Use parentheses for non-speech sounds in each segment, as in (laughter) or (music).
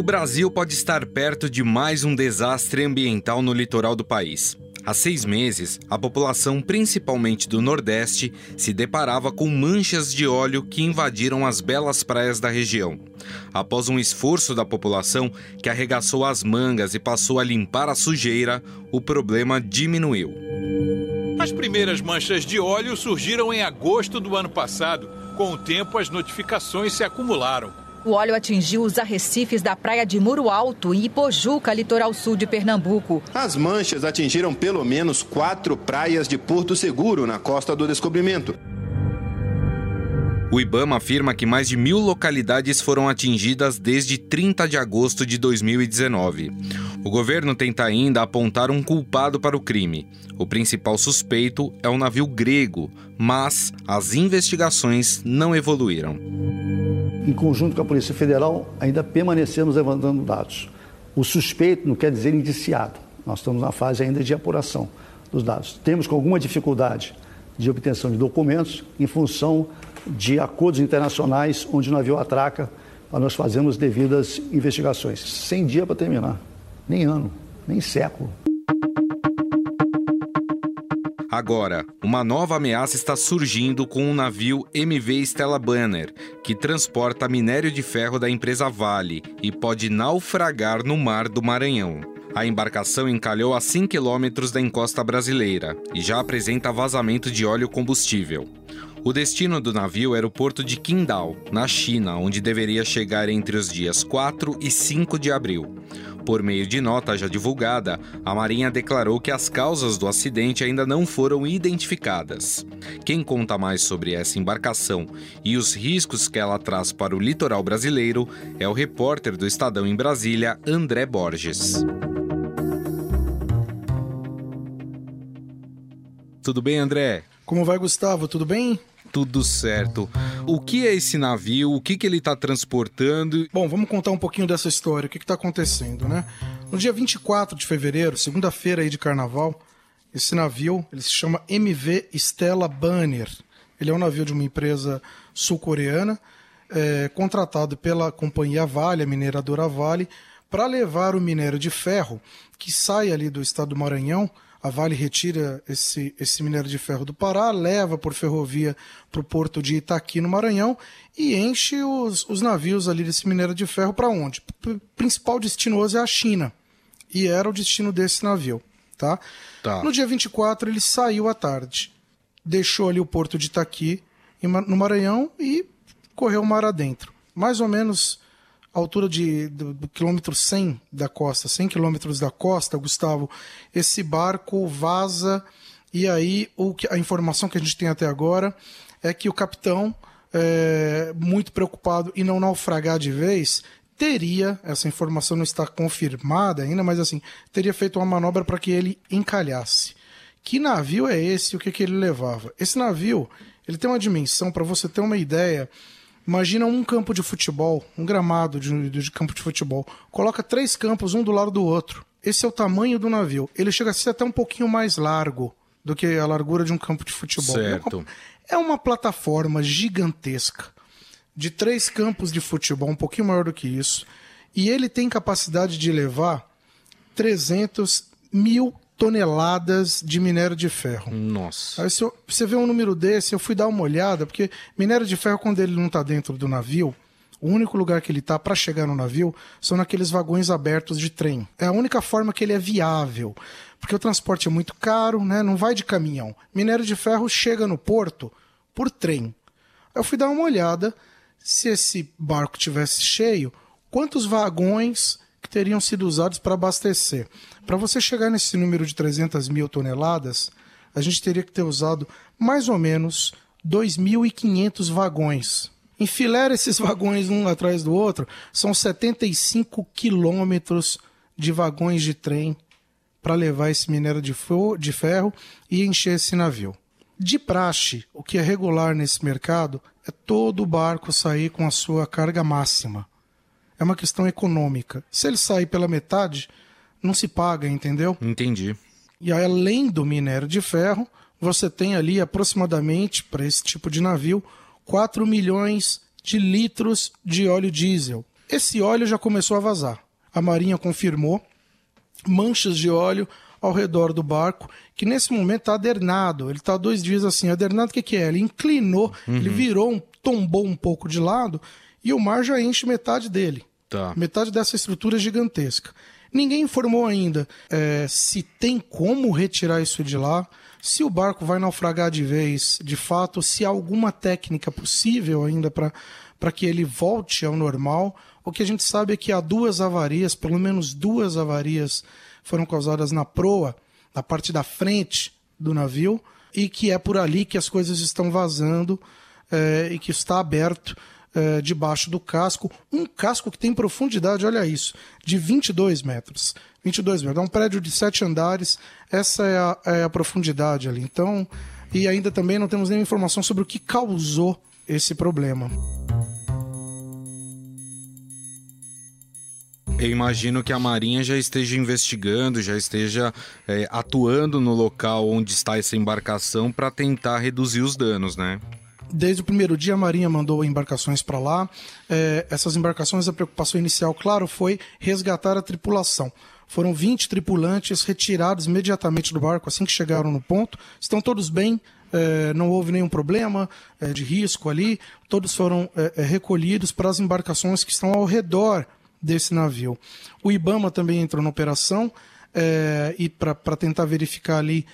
O Brasil pode estar perto de mais um desastre ambiental no litoral do país. Há seis meses, a população, principalmente do Nordeste, se deparava com manchas de óleo que invadiram as belas praias da região. Após um esforço da população que arregaçou as mangas e passou a limpar a sujeira, o problema diminuiu. As primeiras manchas de óleo surgiram em agosto do ano passado. Com o tempo, as notificações se acumularam. O óleo atingiu os arrecifes da praia de Muro Alto e Ipojuca, litoral sul de Pernambuco. As manchas atingiram pelo menos quatro praias de Porto Seguro, na costa do descobrimento. O Ibama afirma que mais de mil localidades foram atingidas desde 30 de agosto de 2019. O governo tenta ainda apontar um culpado para o crime. O principal suspeito é um navio grego, mas as investigações não evoluíram em conjunto com a Polícia Federal, ainda permanecemos levantando dados. O suspeito não quer dizer indiciado. Nós estamos na fase ainda de apuração dos dados. Temos com alguma dificuldade de obtenção de documentos em função de acordos internacionais onde o navio atraca para nós fazermos devidas investigações. Sem dia para terminar, nem ano, nem século. Agora, uma nova ameaça está surgindo com o navio MV Stella Banner, que transporta minério de ferro da empresa Vale e pode naufragar no mar do Maranhão. A embarcação encalhou a 5 quilômetros da encosta brasileira e já apresenta vazamento de óleo combustível. O destino do navio era o porto de Qingdao, na China, onde deveria chegar entre os dias 4 e 5 de abril. Por meio de nota já divulgada, a Marinha declarou que as causas do acidente ainda não foram identificadas. Quem conta mais sobre essa embarcação e os riscos que ela traz para o litoral brasileiro é o repórter do Estadão em Brasília, André Borges. Tudo bem, André? Como vai, Gustavo? Tudo bem? Tudo certo. O que é esse navio? O que, que ele está transportando? Bom, vamos contar um pouquinho dessa história. O que está acontecendo, né? No dia 24 de fevereiro, segunda-feira aí de carnaval, esse navio ele se chama MV Stella Banner. Ele é um navio de uma empresa sul-coreana, é, contratado pela companhia Vale, a mineradora Vale, para levar o minério de ferro que sai ali do estado do Maranhão a Vale retira esse, esse minério de ferro do Pará, leva por ferrovia para o porto de Itaqui, no Maranhão, e enche os, os navios ali desse minério de ferro para onde? O principal destinoso é a China. E era o destino desse navio. Tá? tá? No dia 24, ele saiu à tarde. Deixou ali o porto de Itaqui, no Maranhão, e correu o mar adentro. Mais ou menos altura de, do, do, quilômetro 100 da costa, 100 quilômetros da costa, Gustavo, esse barco vaza e aí o que, a informação que a gente tem até agora é que o capitão, é, muito preocupado em não naufragar de vez, teria, essa informação não está confirmada ainda, mas assim, teria feito uma manobra para que ele encalhasse. Que navio é esse? O que, que ele levava? Esse navio, ele tem uma dimensão, para você ter uma ideia, Imagina um campo de futebol, um gramado de, de, campo de futebol. Coloca três campos, um do lado do outro. Esse é o tamanho do navio. Ele chega a ser até um pouquinho mais largo do que a largura de um campo de futebol. Certo. É uma, é uma plataforma gigantesca de três campos de futebol, um pouquinho maior do que isso. E ele tem capacidade de levar 300 mil toneladas de minério de ferro. Nossa. Aí se eu, você vê um número desse, eu fui dar uma olhada, porque minério de ferro, quando ele não está dentro do navio, o único lugar que ele está para chegar no navio são naqueles vagões abertos de trem. É a única forma que ele é viável, porque o transporte é muito caro, né? não vai de caminhão. Minério de ferro chega no porto por trem. Eu fui dar uma olhada se esse barco tivesse cheio, quantos vagões que teriam sido usados para abastecer. Para você chegar nesse número de 300 mil toneladas, a gente teria que ter usado mais ou menos 2.500 vagões. Enfileira esses (laughs) vagões um atrás do outro, são 75 quilômetros de vagões de trem para levar esse minério de, de ferro e encher esse navio. De praxe, o que é regular nesse mercado é todo barco sair com a sua carga máxima é uma questão econômica. Se ele sair pela metade, não se paga, entendeu? Entendi. E aí, além do minério de ferro, você tem ali aproximadamente, para esse tipo de navio, 4 milhões de litros de óleo diesel. Esse óleo já começou a vazar. A Marinha confirmou manchas de óleo ao redor do barco, que nesse momento está adernado. Ele está dois dias assim. Adernado, o que, que é? Ele inclinou, uhum. ele virou, tombou um pouco de lado e o mar já enche metade dele. Tá. Metade dessa estrutura gigantesca. Ninguém informou ainda é, se tem como retirar isso de lá, se o barco vai naufragar de vez, de fato, se há alguma técnica possível ainda para que ele volte ao normal. O que a gente sabe é que há duas avarias, pelo menos duas avarias foram causadas na proa, na parte da frente do navio, e que é por ali que as coisas estão vazando é, e que está aberto é, debaixo do casco. Um casco que tem profundidade, olha isso, de 22 metros. 22 metros. É um prédio de sete andares, essa é a, é a profundidade ali. Então, e ainda também não temos nenhuma informação sobre o que causou esse problema. Eu imagino que a Marinha já esteja investigando, já esteja é, atuando no local onde está essa embarcação para tentar reduzir os danos, né? Desde o primeiro dia, a Marinha mandou embarcações para lá. É, essas embarcações, a preocupação inicial, claro, foi resgatar a tripulação. Foram 20 tripulantes retirados imediatamente do barco assim que chegaram no ponto. Estão todos bem, é, não houve nenhum problema é, de risco ali. Todos foram é, é recolhidos para as embarcações que estão ao redor desse navio. O IBAMA também entrou na operação é, e para tentar verificar ali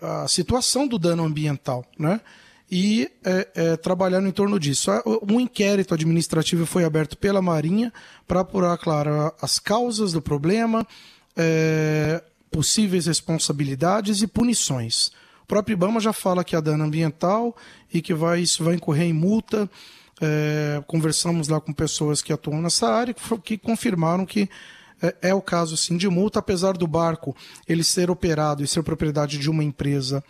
a situação do dano ambiental, né? E é, é, trabalhando em torno disso. Um inquérito administrativo foi aberto pela Marinha para apurar, claro, as causas do problema, é, possíveis responsabilidades e punições. O próprio IBAMA já fala que há dano ambiental e que vai, isso vai incorrer em multa. É, conversamos lá com pessoas que atuam nessa área que, confirmaram que é, é, o caso sim de multa, apesar do barco ele ser operado e ser propriedade de uma empresa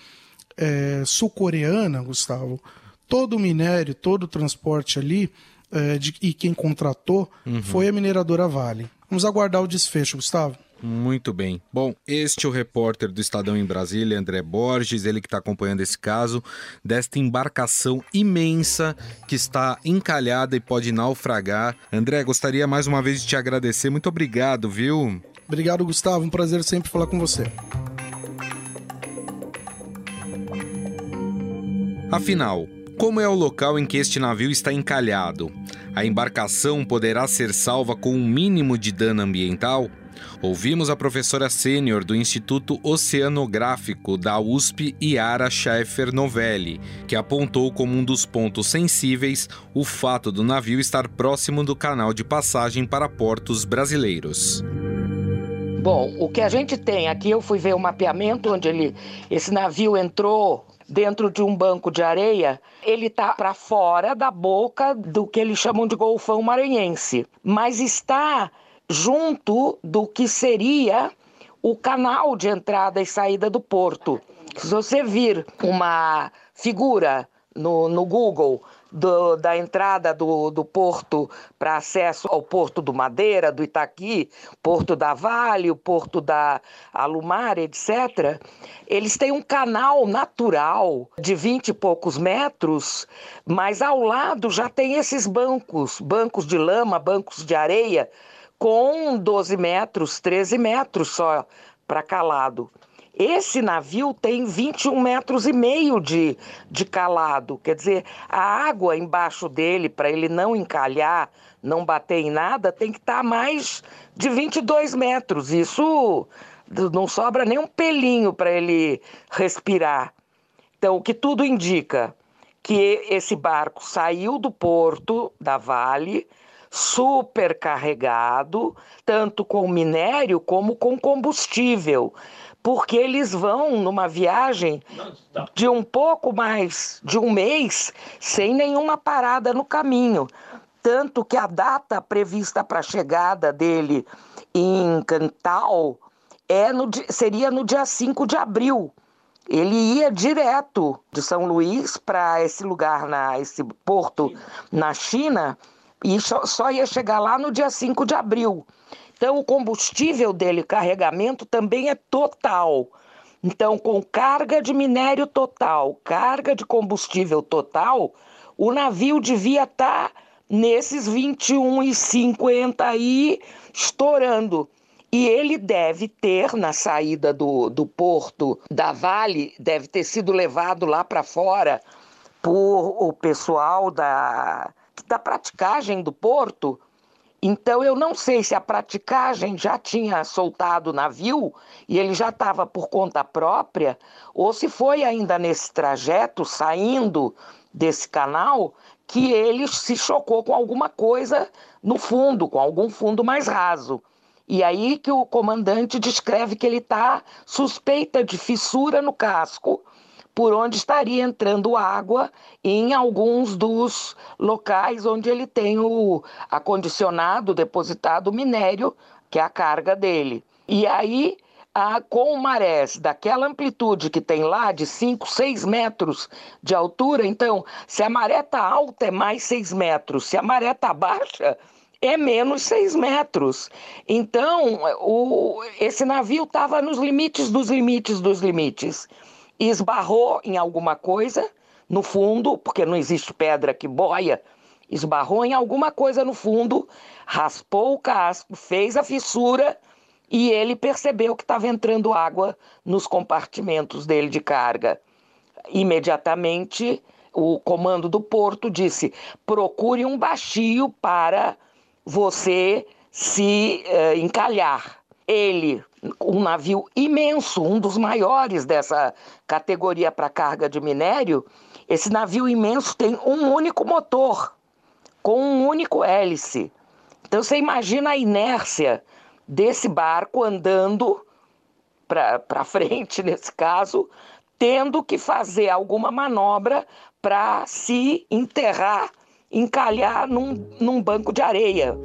é, sul-coreana, Gustavo, todo o minério, todo o transporte ali, é, de, e quem contratou uhum. foi a mineradora Vale. Vamos aguardar o desfecho, Gustavo. Muito bem. Bom, este é o repórter do Estadão em Brasília, André Borges, ele que está acompanhando esse caso desta embarcação imensa que está encalhada e pode naufragar. André, gostaria mais uma vez de te agradecer. Muito obrigado, viu? Obrigado, Gustavo. Um prazer sempre falar com você. Afinal, como é o local em que este navio está encalhado? A embarcação poderá ser salva com um mínimo de dano ambiental? Ouvimos a professora sênior do Instituto Oceanográfico da USP, Yara Schaeffer Novelli, que apontou como um dos pontos sensíveis o fato do navio estar próximo do canal de passagem para portos brasileiros. Bom, o que a gente tem aqui, eu fui ver o mapeamento onde ele, esse navio entrou dentro de um banco de areia, ele está para fora da boca do que eles chamam de Golfão Maranhense, mas está junto do que seria o canal de entrada e saída do porto. Se você vir uma figura no, no Google do, da entrada do, do porto para acesso ao porto do Madeira, do Itaqui, porto da Vale, o porto da Alumar, etc., eles têm um canal natural de 20 e poucos metros, mas ao lado já tem esses bancos, bancos de lama, bancos de areia, com 12 metros, 13 metros só para calado. Esse navio tem 21 metros e meio de, de calado, quer dizer, a água embaixo dele, para ele não encalhar, não bater em nada, tem que estar tá mais de 22 metros. Isso não sobra nem um pelinho para ele respirar. Então, o que tudo indica que esse barco saiu do porto da Vale super carregado, tanto com minério como com combustível porque eles vão numa viagem de um pouco mais de um mês sem nenhuma parada no caminho. Tanto que a data prevista para a chegada dele em Cantal é no, seria no dia 5 de abril. Ele ia direto de São Luís para esse lugar, na, esse porto na China, e só ia chegar lá no dia 5 de abril. Então, o combustível dele, carregamento, também é total. Então, com carga de minério total, carga de combustível total, o navio devia estar tá nesses 21,50 aí estourando. E ele deve ter, na saída do, do porto da Vale, deve ter sido levado lá para fora por o pessoal da, da praticagem do porto. Então eu não sei se a praticagem já tinha soltado o navio e ele já estava por conta própria, ou se foi ainda nesse trajeto, saindo desse canal, que ele se chocou com alguma coisa no fundo, com algum fundo mais raso. E aí que o comandante descreve que ele está suspeita de fissura no casco, por onde estaria entrando água em alguns dos locais onde ele tem o acondicionado, depositado minério, que é a carga dele. E aí ah, com marés daquela amplitude que tem lá, de 5, 6 metros de altura, então, se a maré está alta, é mais 6 metros, se a maré está baixa, é menos 6 metros. Então, o, esse navio estava nos limites dos limites dos limites. Esbarrou em alguma coisa no fundo, porque não existe pedra que boia, esbarrou em alguma coisa no fundo, raspou o casco, fez a fissura e ele percebeu que estava entrando água nos compartimentos dele de carga. Imediatamente, o comando do porto disse: procure um baixio para você se uh, encalhar. Ele, um navio imenso, um dos maiores dessa categoria para carga de minério, esse navio imenso tem um único motor, com um único hélice. Então você imagina a inércia desse barco andando para frente, (laughs) nesse caso, tendo que fazer alguma manobra para se enterrar, encalhar num, num banco de areia.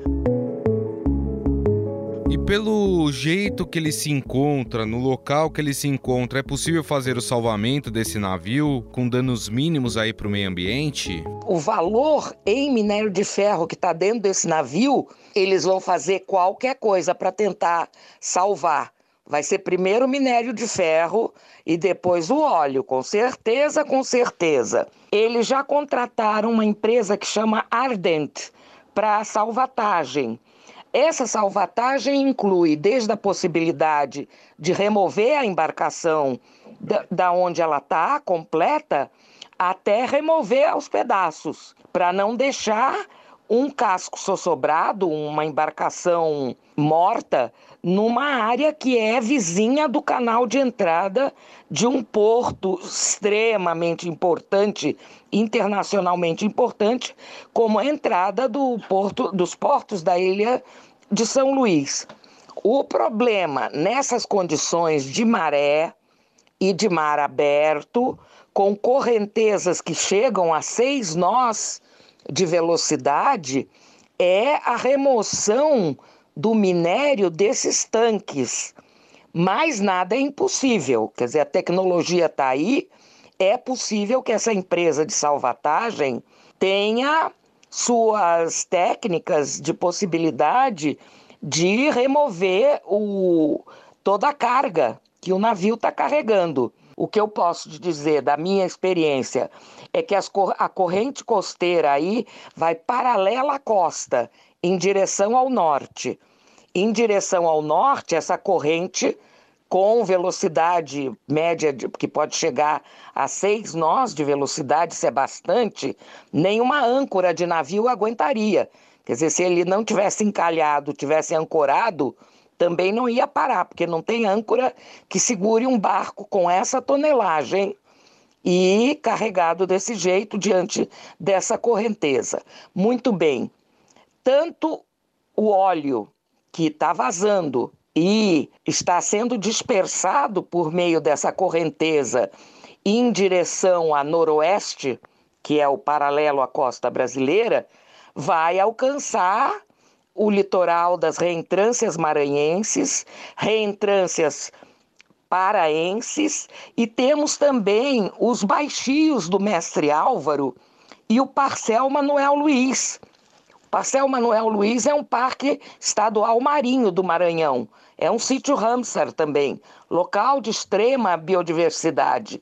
E pelo jeito que ele se encontra, no local que ele se encontra, é possível fazer o salvamento desse navio com danos mínimos aí para o meio ambiente? O valor em minério de ferro que está dentro desse navio, eles vão fazer qualquer coisa para tentar salvar. Vai ser primeiro o minério de ferro e depois o óleo, com certeza, com certeza. Eles já contrataram uma empresa que chama Ardent para salvatagem. Essa salvatagem inclui desde a possibilidade de remover a embarcação da, da onde ela está, completa, até remover aos pedaços, para não deixar um casco sossobrado, uma embarcação morta, numa área que é vizinha do canal de entrada de um porto extremamente importante, internacionalmente importante, como a entrada do porto, dos portos da ilha de São Luís. O problema nessas condições de maré e de mar aberto, com correntezas que chegam a seis nós de velocidade, é a remoção do minério desses tanques. Mais nada é impossível. Quer dizer, a tecnologia está aí, é possível que essa empresa de salvatagem tenha suas técnicas de possibilidade de remover o, toda a carga que o navio está carregando. O que eu posso dizer da minha experiência é que as, a corrente costeira aí vai paralela à costa, em direção ao norte. Em direção ao norte, essa corrente com velocidade média de, que pode chegar a seis nós de velocidade, isso é bastante, nenhuma âncora de navio aguentaria. Quer dizer, se ele não tivesse encalhado, tivesse ancorado, também não ia parar, porque não tem âncora que segure um barco com essa tonelagem e carregado desse jeito diante dessa correnteza. Muito bem. Tanto o óleo que está vazando e está sendo dispersado por meio dessa correnteza em direção a noroeste, que é o paralelo à costa brasileira, vai alcançar o litoral das reentrâncias maranhenses, reentrâncias paraenses e temos também os baixios do mestre Álvaro e o parcel Manuel Luiz. O parcel Manuel Luiz é um parque estadual marinho do Maranhão, é um sítio Ramsar também, local de extrema biodiversidade.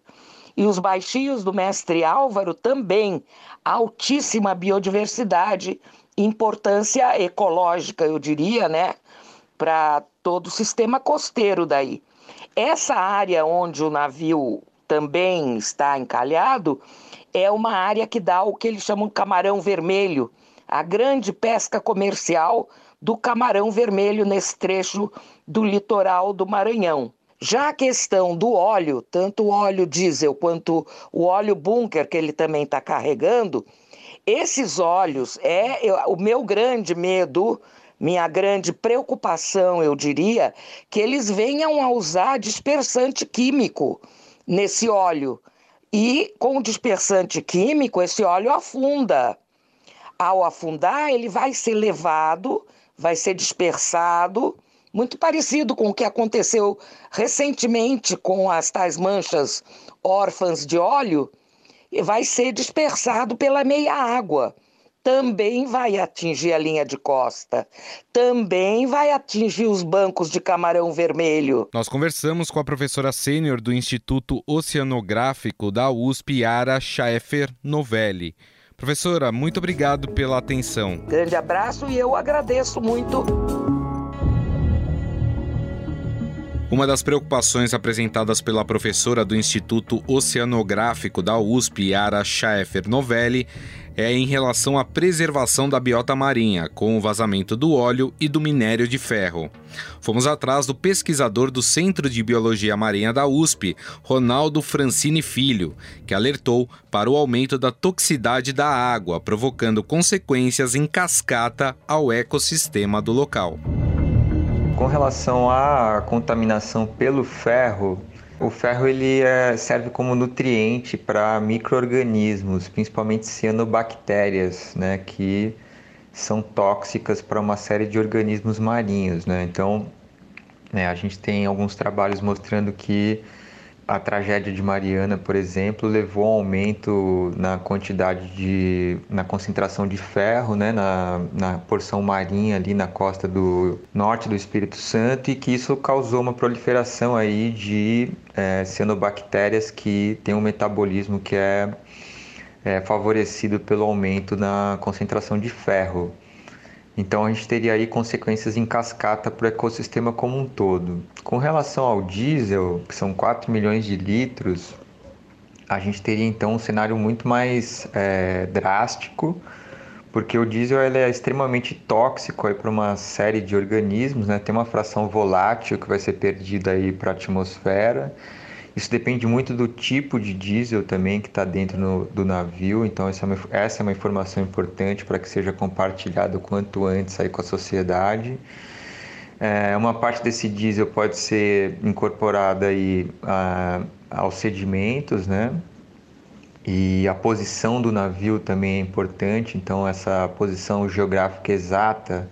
E os baixinhos do mestre Álvaro também, altíssima biodiversidade, importância ecológica, eu diria, né? Para todo o sistema costeiro daí. Essa área onde o navio também está encalhado é uma área que dá o que eles chamam de camarão vermelho, a grande pesca comercial do camarão vermelho nesse trecho do litoral do Maranhão. Já a questão do óleo, tanto o óleo diesel quanto o óleo bunker que ele também está carregando, esses óleos é o meu grande medo, minha grande preocupação, eu diria, que eles venham a usar dispersante químico nesse óleo. E com o dispersante químico, esse óleo afunda. Ao afundar, ele vai ser levado, vai ser dispersado, muito parecido com o que aconteceu recentemente com as tais manchas órfãs de óleo, vai ser dispersado pela meia água. Também vai atingir a linha de costa, também vai atingir os bancos de camarão vermelho. Nós conversamos com a professora sênior do Instituto Oceanográfico da USP, Yara Schaeffer Novelli. Professora, muito obrigado pela atenção. Grande abraço e eu agradeço muito. Uma das preocupações apresentadas pela professora do Instituto Oceanográfico da USP, Yara Schaeffer Novelli, é em relação à preservação da biota marinha, com o vazamento do óleo e do minério de ferro. Fomos atrás do pesquisador do Centro de Biologia Marinha da USP, Ronaldo Francini Filho, que alertou para o aumento da toxicidade da água, provocando consequências em cascata ao ecossistema do local. Com relação à contaminação pelo ferro, o ferro ele é, serve como nutriente para micro-organismos, principalmente cianobactérias, né, que são tóxicas para uma série de organismos marinhos. Né? Então, né, a gente tem alguns trabalhos mostrando que a tragédia de Mariana, por exemplo, levou a um aumento na quantidade de, na concentração de ferro, né, na, na porção marinha ali na costa do norte do Espírito Santo e que isso causou uma proliferação aí de é, cianobactérias que tem um metabolismo que é, é favorecido pelo aumento na concentração de ferro. Então a gente teria aí consequências em cascata para o ecossistema como um todo. Com relação ao diesel, que são 4 milhões de litros, a gente teria então um cenário muito mais é, drástico, porque o diesel ele é extremamente tóxico para uma série de organismos, né? tem uma fração volátil que vai ser perdida para a atmosfera isso depende muito do tipo de diesel também que está dentro no, do navio, então essa é uma, essa é uma informação importante para que seja compartilhada o quanto antes aí com a sociedade. É, uma parte desse diesel pode ser incorporada aí a, aos sedimentos, né? E a posição do navio também é importante, então essa posição geográfica exata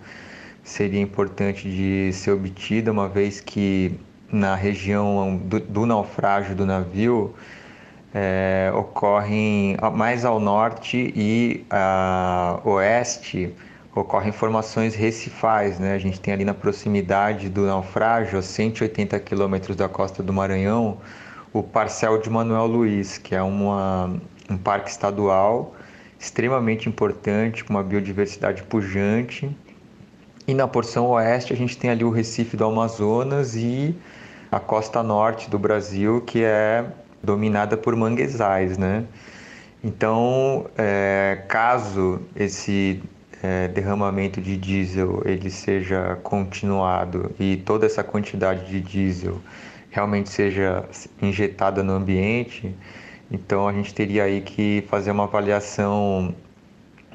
seria importante de ser obtida, uma vez que na região do, do naufrágio do navio é, ocorrem mais ao norte e a oeste ocorrem formações recifais, né? A gente tem ali na proximidade do naufrágio, a 180 quilômetros da costa do Maranhão, o Parcel de Manuel Luiz, que é uma, um parque estadual extremamente importante, com uma biodiversidade pujante. E na porção oeste a gente tem ali o Recife do Amazonas e a costa norte do Brasil, que é dominada por manguezais, né? Então, é, caso esse é, derramamento de diesel ele seja continuado e toda essa quantidade de diesel realmente seja injetada no ambiente, então a gente teria aí que fazer uma avaliação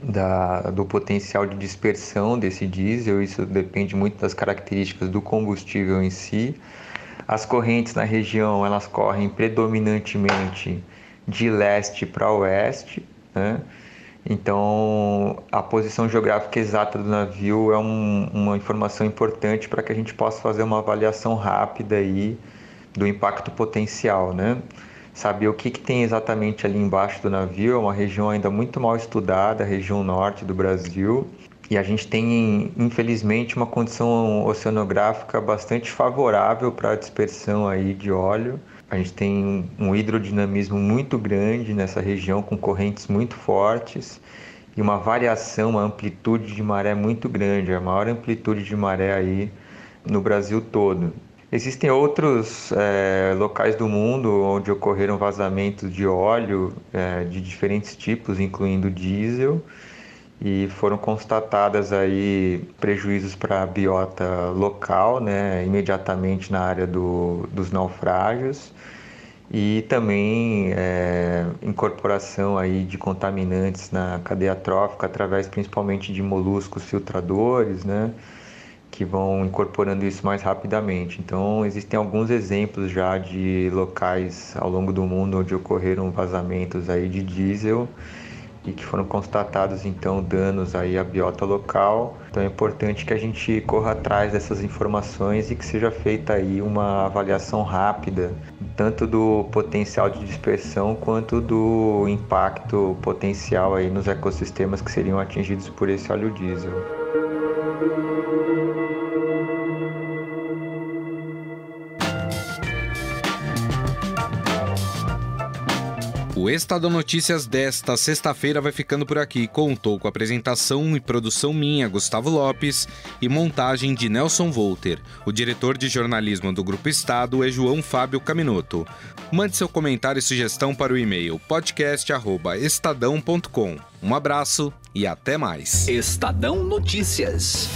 da, do potencial de dispersão desse diesel. Isso depende muito das características do combustível em si as correntes na região elas correm predominantemente de leste para oeste, né? Então, a posição geográfica exata do navio é um, uma informação importante para que a gente possa fazer uma avaliação rápida aí do impacto potencial, né? Saber o que, que tem exatamente ali embaixo do navio é uma região ainda muito mal estudada, a região norte do Brasil, e a gente tem, infelizmente, uma condição oceanográfica bastante favorável para a dispersão aí de óleo. A gente tem um hidrodinamismo muito grande nessa região, com correntes muito fortes e uma variação, uma amplitude de maré muito grande, a maior amplitude de maré aí no Brasil todo. Existem outros é, locais do mundo onde ocorreram vazamentos de óleo é, de diferentes tipos, incluindo diesel, e foram constatadas aí prejuízos para a biota local, né, imediatamente na área do, dos naufrágios e também é, incorporação aí de contaminantes na cadeia trófica através principalmente de moluscos filtradores, né, que vão incorporando isso mais rapidamente. Então existem alguns exemplos já de locais ao longo do mundo onde ocorreram vazamentos aí de diesel e que foram constatados então danos aí à biota local. Então é importante que a gente corra atrás dessas informações e que seja feita aí uma avaliação rápida tanto do potencial de dispersão quanto do impacto potencial aí nos ecossistemas que seriam atingidos por esse óleo diesel. O Estadão Notícias desta sexta-feira vai ficando por aqui. Contou com apresentação e produção minha, Gustavo Lopes, e montagem de Nelson Volter. O diretor de jornalismo do Grupo Estado é João Fábio Caminoto. Mande seu comentário e sugestão para o e-mail podcast@estadão.com. Um abraço e até mais. Estadão Notícias.